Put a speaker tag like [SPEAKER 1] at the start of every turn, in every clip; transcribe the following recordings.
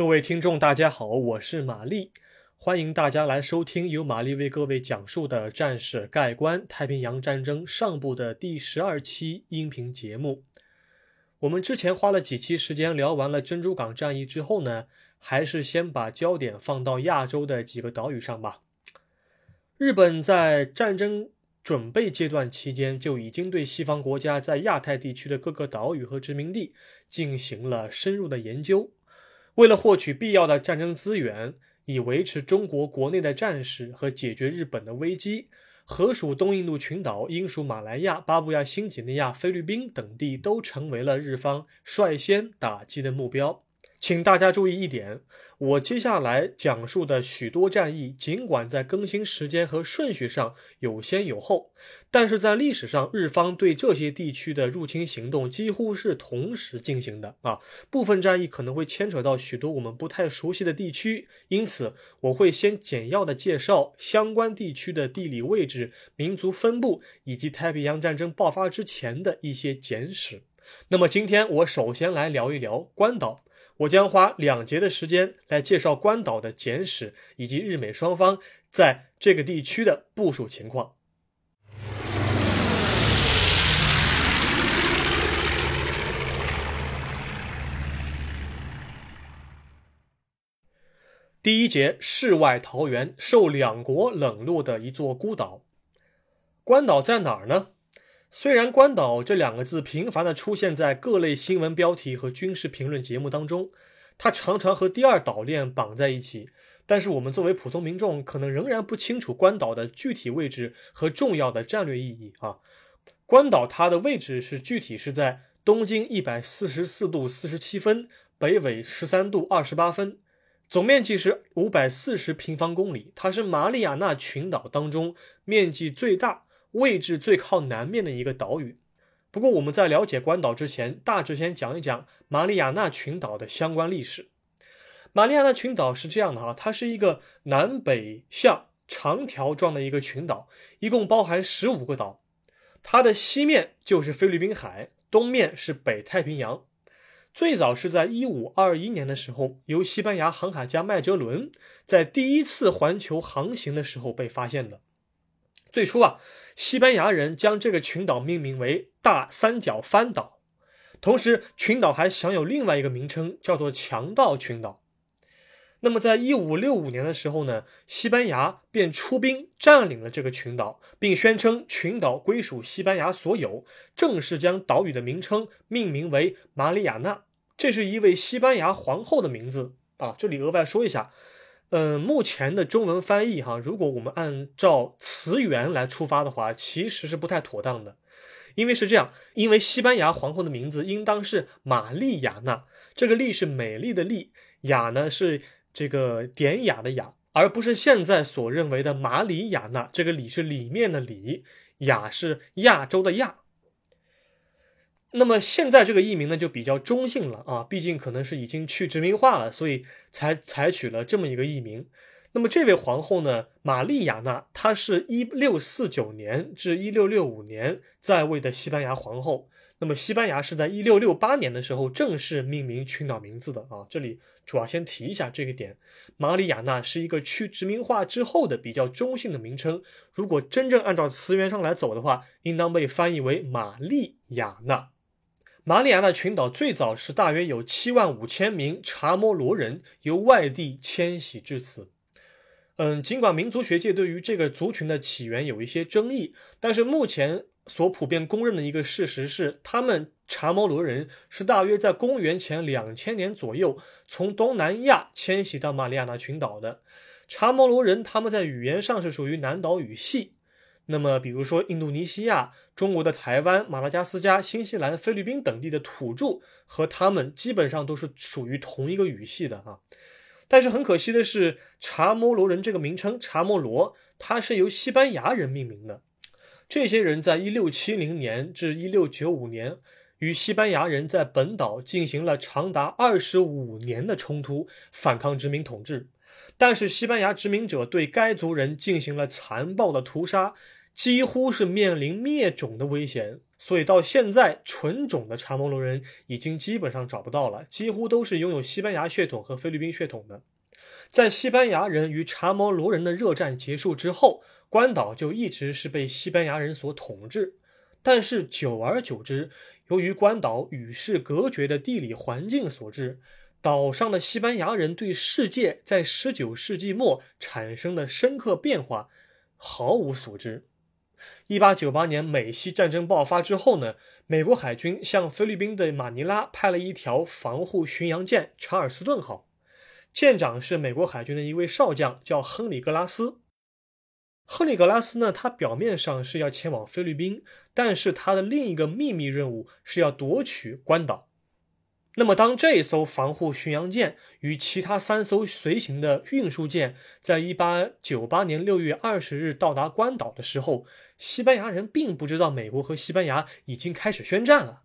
[SPEAKER 1] 各位听众，大家好，我是玛丽，欢迎大家来收听由玛丽为各位讲述的战史概观太平洋战争上部的第十二期音频节目。我们之前花了几期时间聊完了珍珠港战役之后呢，还是先把焦点放到亚洲的几个岛屿上吧。日本在战争准备阶段期间就已经对西方国家在亚太地区的各个岛屿和殖民地进行了深入的研究。为了获取必要的战争资源，以维持中国国内的战事和解决日本的危机，荷属东印度群岛、英属马来亚、巴布亚新几内亚、菲律宾等地都成为了日方率先打击的目标。请大家注意一点，我接下来讲述的许多战役，尽管在更新时间和顺序上有先有后，但是在历史上，日方对这些地区的入侵行动几乎是同时进行的啊。部分战役可能会牵扯到许多我们不太熟悉的地区，因此我会先简要的介绍相关地区的地理位置、民族分布以及太平洋战争爆发之前的一些简史。那么今天我首先来聊一聊关岛。我将花两节的时间来介绍关岛的简史以及日美双方在这个地区的部署情况。第一节，世外桃源，受两国冷落的一座孤岛。关岛在哪儿呢？虽然“关岛”这两个字频繁地出现在各类新闻标题和军事评论节目当中，它常常和第二岛链绑在一起，但是我们作为普通民众，可能仍然不清楚关岛的具体位置和重要的战略意义啊。关岛它的位置是具体是在东经一百四十四度四十七分，北纬十三度二十八分，总面积是五百四十平方公里，它是马里亚纳群岛当中面积最大。位置最靠南面的一个岛屿。不过，我们在了解关岛之前，大致先讲一讲马里亚纳群岛的相关历史。马里亚纳群岛是这样的哈，它是一个南北向长条状的一个群岛，一共包含十五个岛。它的西面就是菲律宾海，东面是北太平洋。最早是在一五二一年的时候，由西班牙航海家麦哲伦在第一次环球航行的时候被发现的。最初啊，西班牙人将这个群岛命名为大三角帆岛，同时群岛还享有另外一个名称，叫做强盗群岛。那么，在一五六五年的时候呢，西班牙便出兵占领了这个群岛，并宣称群岛归属西班牙所有，正式将岛屿的名称命名为马里亚纳，这是一位西班牙皇后的名字啊。这里额外说一下。嗯，目前的中文翻译哈，如果我们按照词源来出发的话，其实是不太妥当的，因为是这样，因为西班牙皇后的名字应当是玛丽亚娜，这个“丽”是美丽的“丽”，雅呢是这个典雅的“雅”，而不是现在所认为的马里亚纳，这个“里”是里面的“里”，雅是亚洲的“亚”。那么现在这个译名呢就比较中性了啊，毕竟可能是已经去殖民化了，所以才采取了这么一个译名。那么这位皇后呢，玛丽亚娜，她是一六四九年至一六六五年在位的西班牙皇后。那么西班牙是在一六六八年的时候正式命名群岛名字的啊，这里主要先提一下这个点。玛丽亚娜是一个去殖民化之后的比较中性的名称，如果真正按照词源上来走的话，应当被翻译为玛丽亚娜。马里亚纳群岛最早是大约有七万五千名查摩罗人由外地迁徙至此。嗯，尽管民族学界对于这个族群的起源有一些争议，但是目前所普遍公认的一个事实是，他们查摩罗人是大约在公元前两千年左右从东南亚迁徙到马里亚纳群岛的。查摩罗人他们在语言上是属于南岛语系。那么，比如说印度尼西亚、中国的台湾、马达加斯加、新西兰、菲律宾等地的土著和他们基本上都是属于同一个语系的啊。但是很可惜的是，查摩罗人这个名称“查摩罗”它是由西班牙人命名的。这些人在1670年至1695年与西班牙人在本岛进行了长达25年的冲突，反抗殖民统治。但是西班牙殖民者对该族人进行了残暴的屠杀。几乎是面临灭种的危险，所以到现在纯种的查摩罗人已经基本上找不到了，几乎都是拥有西班牙血统和菲律宾血统的。在西班牙人与查摩罗人的热战结束之后，关岛就一直是被西班牙人所统治。但是久而久之，由于关岛与世隔绝的地理环境所致，岛上的西班牙人对世界在19世纪末产生的深刻变化毫无所知。1898年美西战争爆发之后呢，美国海军向菲律宾的马尼拉派了一条防护巡洋舰“查尔斯顿号”，舰长是美国海军的一位少将，叫亨利·格拉斯。亨利·格拉斯呢，他表面上是要前往菲律宾，但是他的另一个秘密任务是要夺取关岛。那么，当这艘防护巡洋舰与其他三艘随行的运输舰在1898年6月20日到达关岛的时候，西班牙人并不知道美国和西班牙已经开始宣战了。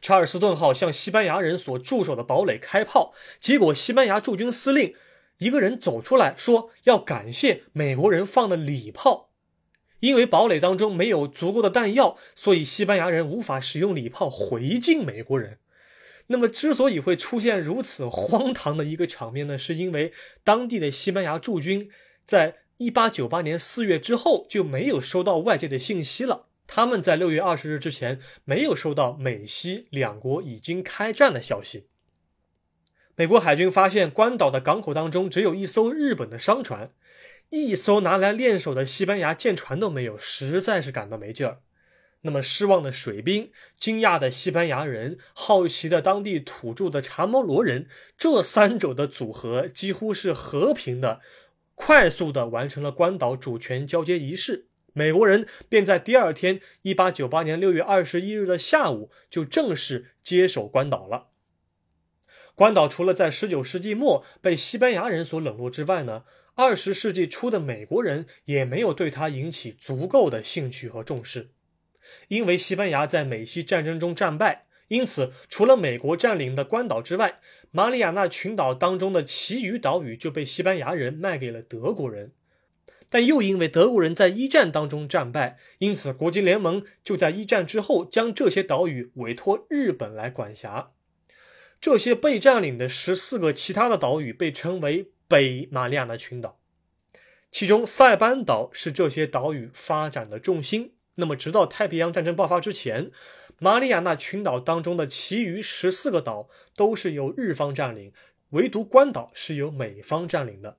[SPEAKER 1] 查尔斯顿号向西班牙人所驻守的堡垒开炮，结果西班牙驻军司令。一个人走出来说要感谢美国人放的礼炮，因为堡垒当中没有足够的弹药，所以西班牙人无法使用礼炮回敬美国人。那么，之所以会出现如此荒唐的一个场面呢，是因为当地的西班牙驻军在一八九八年四月之后就没有收到外界的信息了。他们在六月二十日之前没有收到美西两国已经开战的消息。美国海军发现关岛的港口当中只有一艘日本的商船，一艘拿来练手的西班牙舰船都没有，实在是感到没劲儿。那么失望的水兵、惊讶的西班牙人、好奇的当地土著的查摩罗人，这三者的组合几乎是和平的、快速的完成了关岛主权交接仪式。美国人便在第二天，一八九八年六月二十一日的下午就正式接手关岛了。关岛除了在19世纪末被西班牙人所冷落之外呢，20世纪初的美国人也没有对它引起足够的兴趣和重视。因为西班牙在美西战争中战败，因此除了美国占领的关岛之外，马里亚纳群岛当中的其余岛屿就被西班牙人卖给了德国人。但又因为德国人在一战当中战败，因此国际联盟就在一战之后将这些岛屿委托日本来管辖。这些被占领的十四个其他的岛屿被称为北马里亚纳群岛，其中塞班岛是这些岛屿发展的重心。那么，直到太平洋战争爆发之前，马里亚纳群岛当中的其余十四个岛都是由日方占领，唯独关岛是由美方占领的。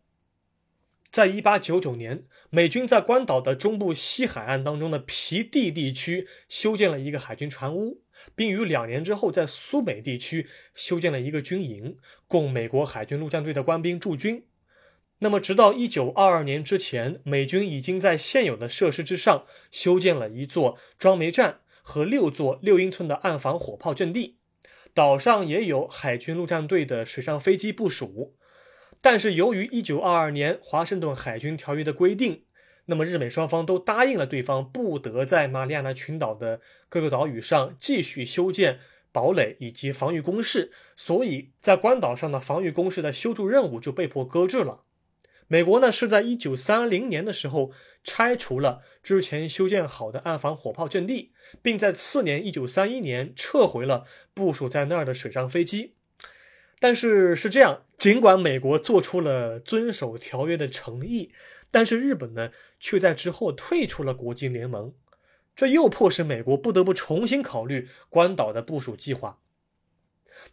[SPEAKER 1] 在一八九九年，美军在关岛的中部西海岸当中的皮蒂地区修建了一个海军船坞。并于两年之后，在苏美地区修建了一个军营，供美国海军陆战队的官兵驻军。那么，直到一九二二年之前，美军已经在现有的设施之上修建了一座装煤站和六座六英寸的岸防火炮阵地。岛上也有海军陆战队的水上飞机部署。但是，由于一九二二年华盛顿海军条约的规定。那么日美双方都答应了对方，不得在马里亚纳群岛的各个岛屿上继续修建堡垒以及防御工事，所以在关岛上的防御工事的修筑任务就被迫搁置了。美国呢是在一九三零年的时候拆除了之前修建好的岸防火炮阵地，并在次年一九三一年撤回了部署在那儿的水上飞机。但是是这样，尽管美国做出了遵守条约的诚意。但是日本呢，却在之后退出了国际联盟，这又迫使美国不得不重新考虑关岛的部署计划。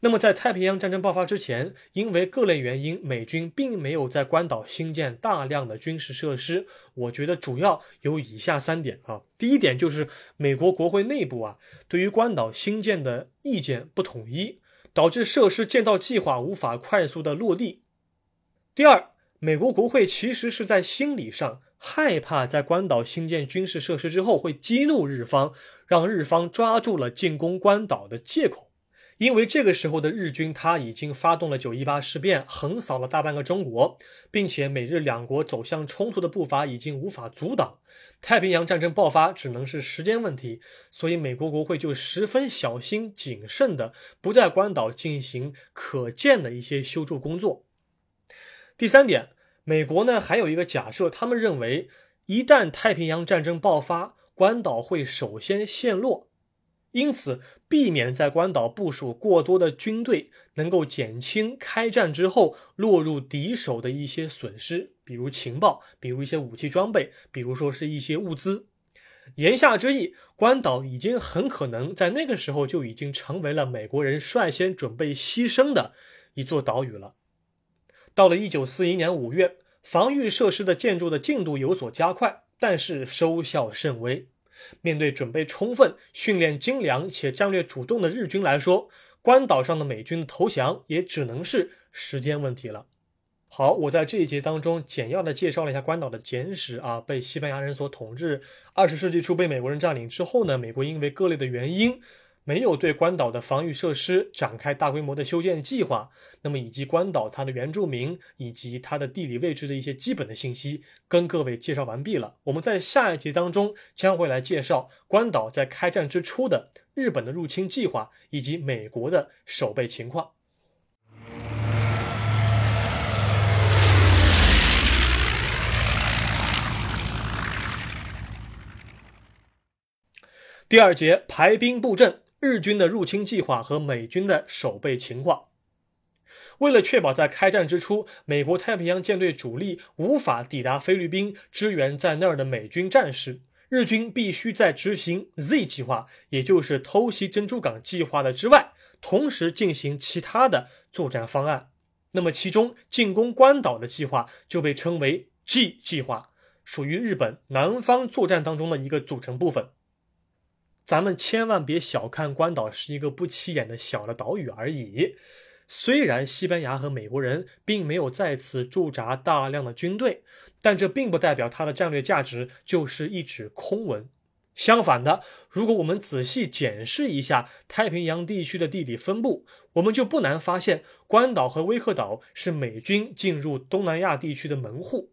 [SPEAKER 1] 那么，在太平洋战争爆发之前，因为各类原因，美军并没有在关岛兴建大量的军事设施。我觉得主要有以下三点啊。第一点就是美国国会内部啊，对于关岛兴建的意见不统一，导致设施建造计划无法快速的落地。第二。美国国会其实是在心理上害怕，在关岛兴建军事设施之后会激怒日方，让日方抓住了进攻关岛的借口。因为这个时候的日军他已经发动了九一八事变，横扫了大半个中国，并且美日两国走向冲突的步伐已经无法阻挡，太平洋战争爆发只能是时间问题。所以美国国会就十分小心谨慎的不在关岛进行可见的一些修筑工作。第三点，美国呢还有一个假设，他们认为一旦太平洋战争爆发，关岛会首先陷落。因此避免在关岛部署过多的军队，能够减轻开战之后落入敌手的一些损失，比如情报，比如一些武器装备，比如说是一些物资。言下之意，关岛已经很可能在那个时候就已经成为了美国人率先准备牺牲的一座岛屿了。到了一九四一年五月，防御设施的建筑的进度有所加快，但是收效甚微。面对准备充分、训练精良且战略主动的日军来说，关岛上的美军投降也只能是时间问题了。好，我在这一节当中简要的介绍了一下关岛的简史啊，被西班牙人所统治，二十世纪初被美国人占领之后呢，美国因为各类的原因。没有对关岛的防御设施展开大规模的修建计划，那么以及关岛它的原住民以及它的地理位置的一些基本的信息，跟各位介绍完毕了。我们在下一节当中将会来介绍关岛在开战之初的日本的入侵计划以及美国的守备情况。第二节排兵布阵。日军的入侵计划和美军的守备情况。为了确保在开战之初，美国太平洋舰队主力无法抵达菲律宾支援在那儿的美军战士，日军必须在执行 Z 计划，也就是偷袭珍珠港计划的之外，同时进行其他的作战方案。那么，其中进攻关岛的计划就被称为 G 计划，属于日本南方作战当中的一个组成部分。咱们千万别小看关岛是一个不起眼的小的岛屿而已。虽然西班牙和美国人并没有在此驻扎大量的军队，但这并不代表它的战略价值就是一纸空文。相反的，如果我们仔细检视一下太平洋地区的地理分布，我们就不难发现，关岛和威克岛是美军进入东南亚地区的门户。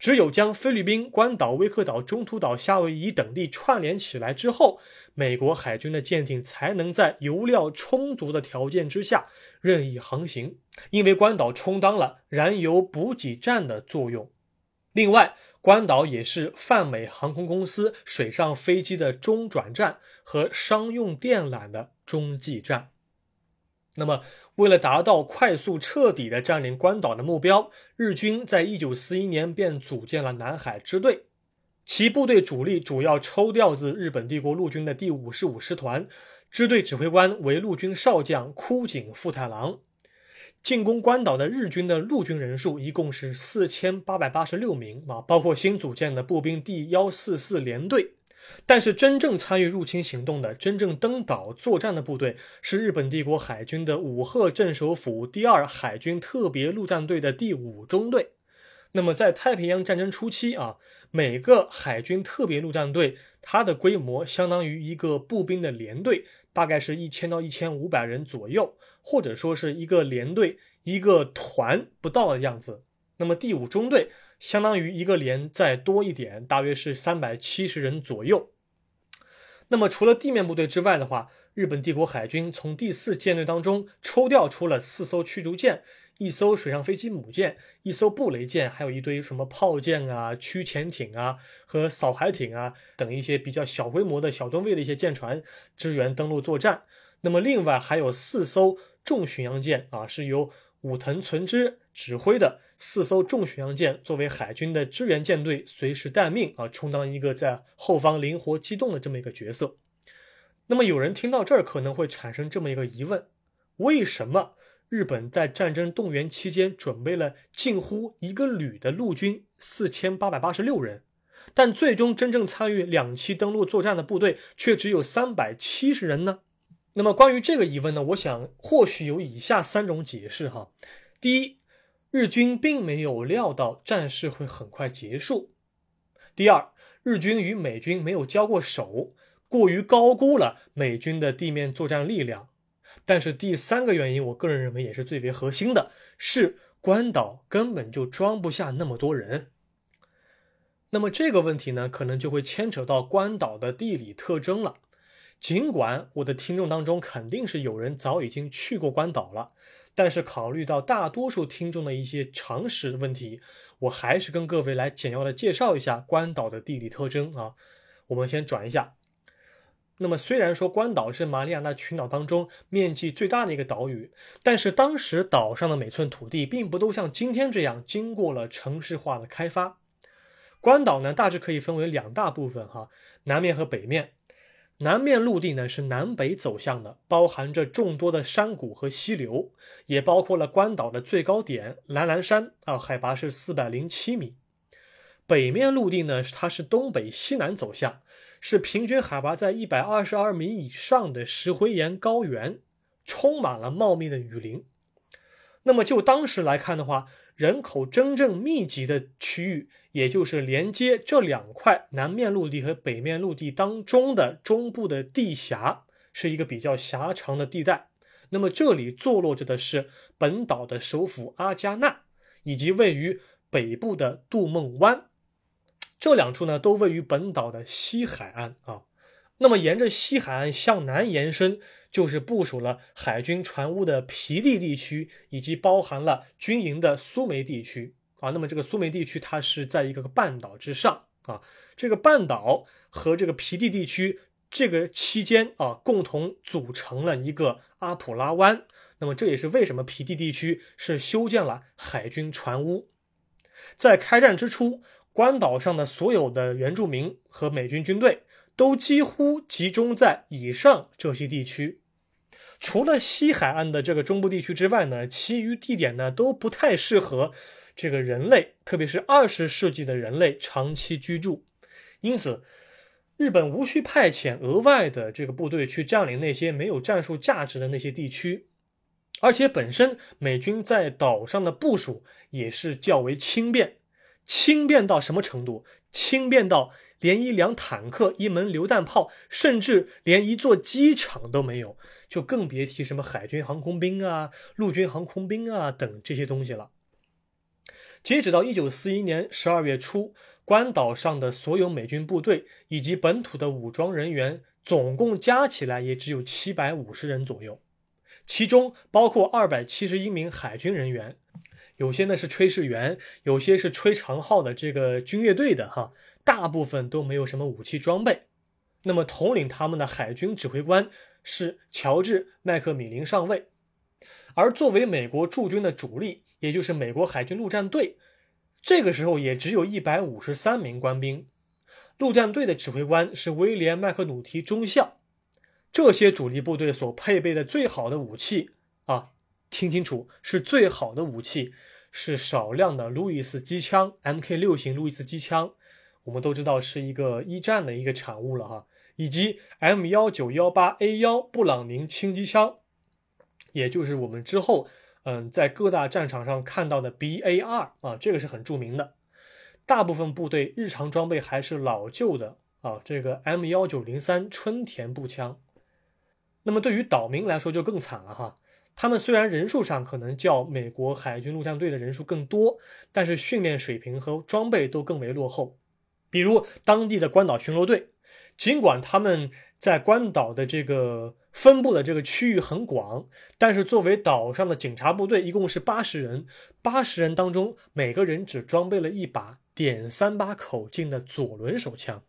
[SPEAKER 1] 只有将菲律宾、关岛、威克岛、中途岛、夏威夷等地串联起来之后，美国海军的舰艇才能在油料充足的条件之下任意航行，因为关岛充当了燃油补给站的作用。另外，关岛也是泛美航空公司水上飞机的中转站和商用电缆的中继站。那么，为了达到快速彻底的占领关岛的目标，日军在一九四一年便组建了南海支队，其部队主力主要抽调自日本帝国陆军的第五十五师团，支队指挥官为陆军少将枯井富太郎。进攻关岛的日军的陆军人数一共是四千八百八十六名啊，包括新组建的步兵第幺四四联队。但是，真正参与入侵行动的、真正登岛作战的部队是日本帝国海军的武贺镇守府第二海军特别陆战队的第五中队。那么，在太平洋战争初期啊，每个海军特别陆战队它的规模相当于一个步兵的连队，大概是一千到一千五百人左右，或者说是一个连队一个团不到的样子。那么，第五中队。相当于一个连再多一点，大约是三百七十人左右。那么除了地面部队之外的话，日本帝国海军从第四舰队当中抽调出了四艘驱逐舰、一艘水上飞机母舰、一艘布雷舰，还有一堆什么炮舰啊、驱潜艇啊和扫海艇啊等一些比较小规模的小吨位的一些舰船支援登陆作战。那么另外还有四艘重巡洋舰啊，是由武藤存之指挥的四艘重巡洋舰作为海军的支援舰队，随时待命啊，充当一个在后方灵活机动的这么一个角色。那么有人听到这儿可能会产生这么一个疑问：为什么日本在战争动员期间准备了近乎一个旅的陆军四千八百八十六人，但最终真正参与两栖登陆作战的部队却只有三百七十人呢？那么关于这个疑问呢，我想或许有以下三种解释哈。第一，日军并没有料到战事会很快结束；第二，日军与美军没有交过手，过于高估了美军的地面作战力量；但是第三个原因，我个人认为也是最为核心的，是关岛根本就装不下那么多人。那么这个问题呢，可能就会牵扯到关岛的地理特征了。尽管我的听众当中肯定是有人早已经去过关岛了，但是考虑到大多数听众的一些常识问题，我还是跟各位来简要的介绍一下关岛的地理特征啊。我们先转一下，那么虽然说关岛是马里亚纳群岛当中面积最大的一个岛屿，但是当时岛上的每寸土地并不都像今天这样经过了城市化的开发。关岛呢，大致可以分为两大部分哈，南面和北面。南面陆地呢是南北走向的，包含着众多的山谷和溪流，也包括了关岛的最高点蓝蓝山啊，海拔是四百零七米。北面陆地呢，它是东北西南走向。是平均海拔在一百二十二米以上的石灰岩高原，充满了茂密的雨林。那么就当时来看的话，人口真正密集的区域，也就是连接这两块南面陆地和北面陆地当中的中部的地峡，是一个比较狭长的地带。那么这里坐落着的是本岛的首府阿加纳，以及位于北部的杜梦湾。这两处呢，都位于本岛的西海岸啊。那么沿着西海岸向南延伸，就是部署了海军船坞的皮地地区，以及包含了军营的苏梅地区啊。那么这个苏梅地区，它是在一个半岛之上啊。这个半岛和这个皮地地区这个期间啊，共同组成了一个阿普拉湾。那么这也是为什么皮地地区是修建了海军船坞。在开战之初。关岛上的所有的原住民和美军军队都几乎集中在以上这些地区，除了西海岸的这个中部地区之外呢，其余地点呢都不太适合这个人类，特别是二十世纪的人类长期居住。因此，日本无需派遣额外的这个部队去占领那些没有战术价值的那些地区，而且本身美军在岛上的部署也是较为轻便。轻便到什么程度？轻便到连一辆坦克、一门榴弹炮，甚至连一座机场都没有，就更别提什么海军航空兵啊、陆军航空兵啊等这些东西了。截止到一九四一年十二月初，关岛上的所有美军部队以及本土的武装人员，总共加起来也只有七百五十人左右，其中包括二百七十一名海军人员。有些呢是炊事员，有些是吹长号的这个军乐队的哈，大部分都没有什么武器装备。那么统领他们的海军指挥官是乔治·麦克米林上尉，而作为美国驻军的主力，也就是美国海军陆战队，这个时候也只有一百五十三名官兵。陆战队的指挥官是威廉·麦克努提中校。这些主力部队所配备的最好的武器啊，听清楚，是最好的武器。是少量的路易斯机枪，Mk 六型路易斯机枪，我们都知道是一个一战的一个产物了哈，以及 M 幺九幺八 A 幺布朗宁轻机枪，也就是我们之后嗯在各大战场上看到的 BAR 啊，这个是很著名的。大部分部队日常装备还是老旧的啊，这个 M 幺九零三春田步枪。那么对于岛民来说就更惨了哈。他们虽然人数上可能较美国海军陆战队的人数更多，但是训练水平和装备都更为落后。比如当地的关岛巡逻队，尽管他们在关岛的这个分布的这个区域很广，但是作为岛上的警察部队，一共是八十人，八十人当中每个人只装备了一把点三八口径的左轮手枪。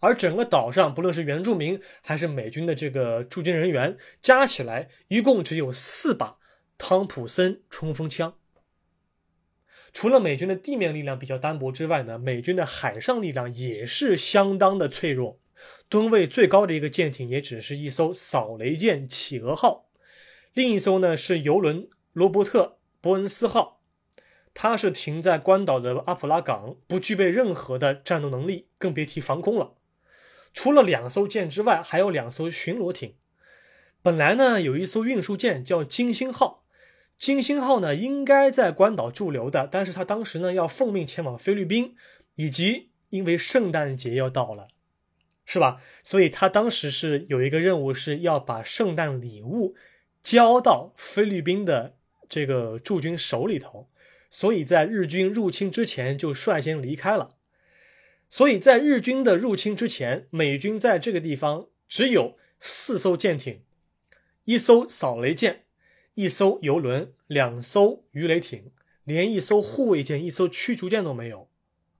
[SPEAKER 1] 而整个岛上，不论是原住民还是美军的这个驻军人员，加起来一共只有四把汤普森冲锋枪。除了美军的地面力量比较单薄之外呢，美军的海上力量也是相当的脆弱。吨位最高的一个舰艇也只是一艘扫雷舰“企鹅号”，另一艘呢是游轮“罗伯特·伯恩斯号”，它是停在关岛的阿普拉港，不具备任何的战斗能力，更别提防空了。除了两艘舰之外，还有两艘巡逻艇。本来呢，有一艘运输舰叫金星号，金星号呢应该在关岛驻留的，但是他当时呢要奉命前往菲律宾，以及因为圣诞节要到了，是吧？所以他当时是有一个任务，是要把圣诞礼物交到菲律宾的这个驻军手里头，所以在日军入侵之前就率先离开了。所以在日军的入侵之前，美军在这个地方只有四艘舰艇，一艘扫雷舰，一艘游轮，两艘鱼雷艇，连一艘护卫舰、一艘驱逐舰都没有。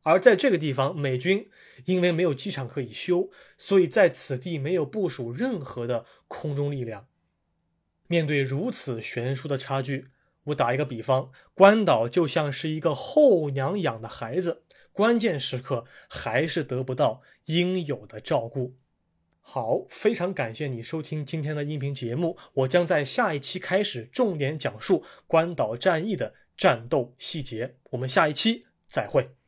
[SPEAKER 1] 而在这个地方，美军因为没有机场可以修，所以在此地没有部署任何的空中力量。面对如此悬殊的差距，我打一个比方，关岛就像是一个后娘养的孩子，关键时刻还是得不到应有的照顾。好，非常感谢你收听今天的音频节目，我将在下一期开始重点讲述关岛战役的战斗细节。我们下一期再会。